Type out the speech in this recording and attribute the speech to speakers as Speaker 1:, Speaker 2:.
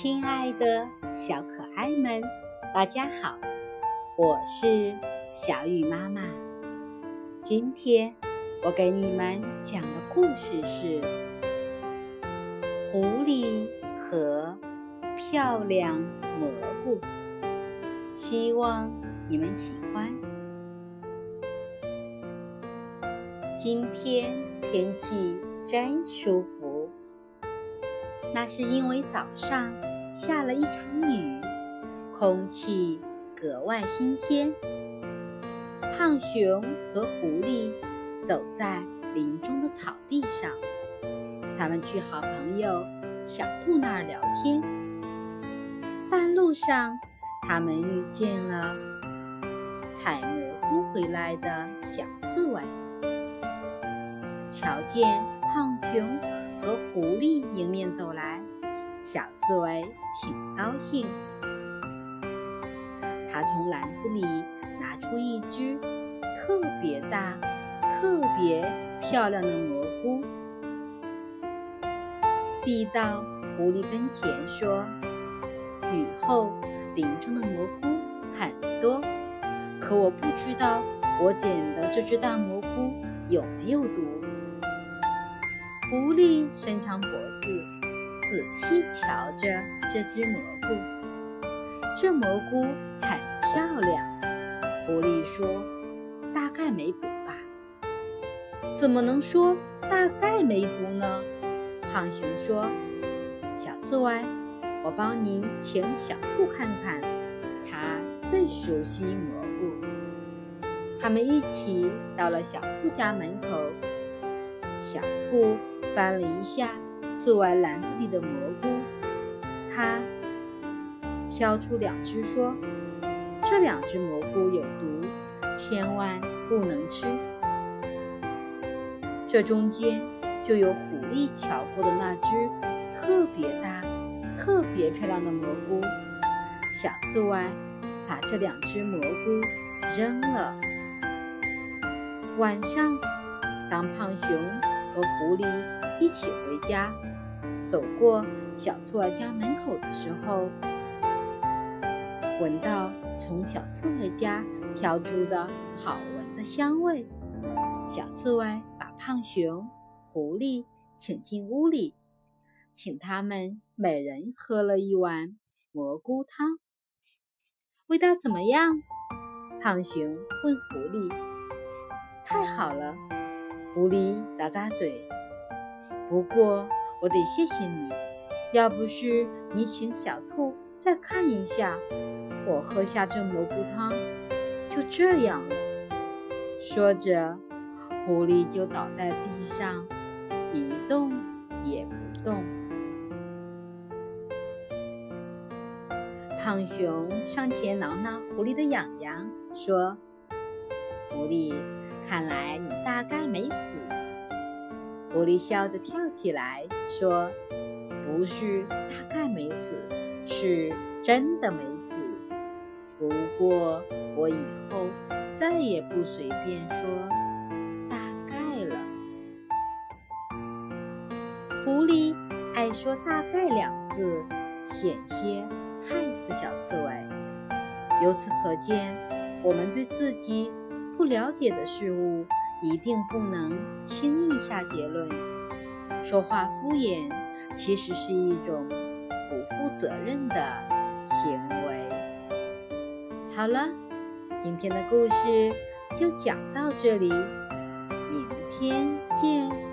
Speaker 1: 亲爱的小可爱们，大家好，我是小雨妈妈。今天我给你们讲的故事是《狐狸和漂亮蘑菇》，希望你们喜欢。今天天气真舒服。那是因为早上下了一场雨，空气格外新鲜。胖熊和狐狸走在林中的草地上，他们去好朋友小兔那儿聊天。半路上，他们遇见了采蘑菇回来的小刺猬，瞧见胖熊。和狐狸迎面走来，小刺猬挺高兴。他从篮子里拿出一只特别大、特别漂亮的蘑菇，递到狐狸跟前，说：“雨后林中的蘑菇很多，可我不知道我捡的这只大蘑菇有没有毒。”狐狸伸长脖子，仔细瞧着这只蘑菇。这蘑菇很漂亮。狐狸说：“大概没毒吧？”“怎么能说大概没毒呢？”胖熊说：“小刺猬，我帮你请小兔看看，它最熟悉蘑菇。”他们一起到了小兔家门口。小兔。翻了一下刺猬篮子里的蘑菇，他挑出两只，说：“这两只蘑菇有毒，千万不能吃。”这中间就有狐狸瞧过的那只特别大、特别漂亮的蘑菇。小刺猬把这两只蘑菇扔了。晚上，当胖熊和狐狸。一起回家，走过小刺猬家门口的时候，闻到从小刺猬家飘出的好闻的香味。小刺猬把胖熊、狐狸请进屋里，请他们每人喝了一碗蘑菇汤。味道怎么样？胖熊问狐狸。太好了，狐狸咂咂嘴。不过，我得谢谢你，要不是你请小兔再看一下，我喝下这蘑菇汤就这样了。说着，狐狸就倒在地上，一动也不动。胖熊上前挠挠狐狸的痒痒，说：“狐狸，看来你大概没死。”狐狸笑着跳起来说：“不是，大概没死，是真的没死。不过我以后再也不随便说‘大概’了。”狐狸爱说“大概”两字，险些害死小刺猬。由此可见，我们对自己不了解的事物。一定不能轻易下结论。说话敷衍，其实是一种不负责任的行为。好了，今天的故事就讲到这里，明天见。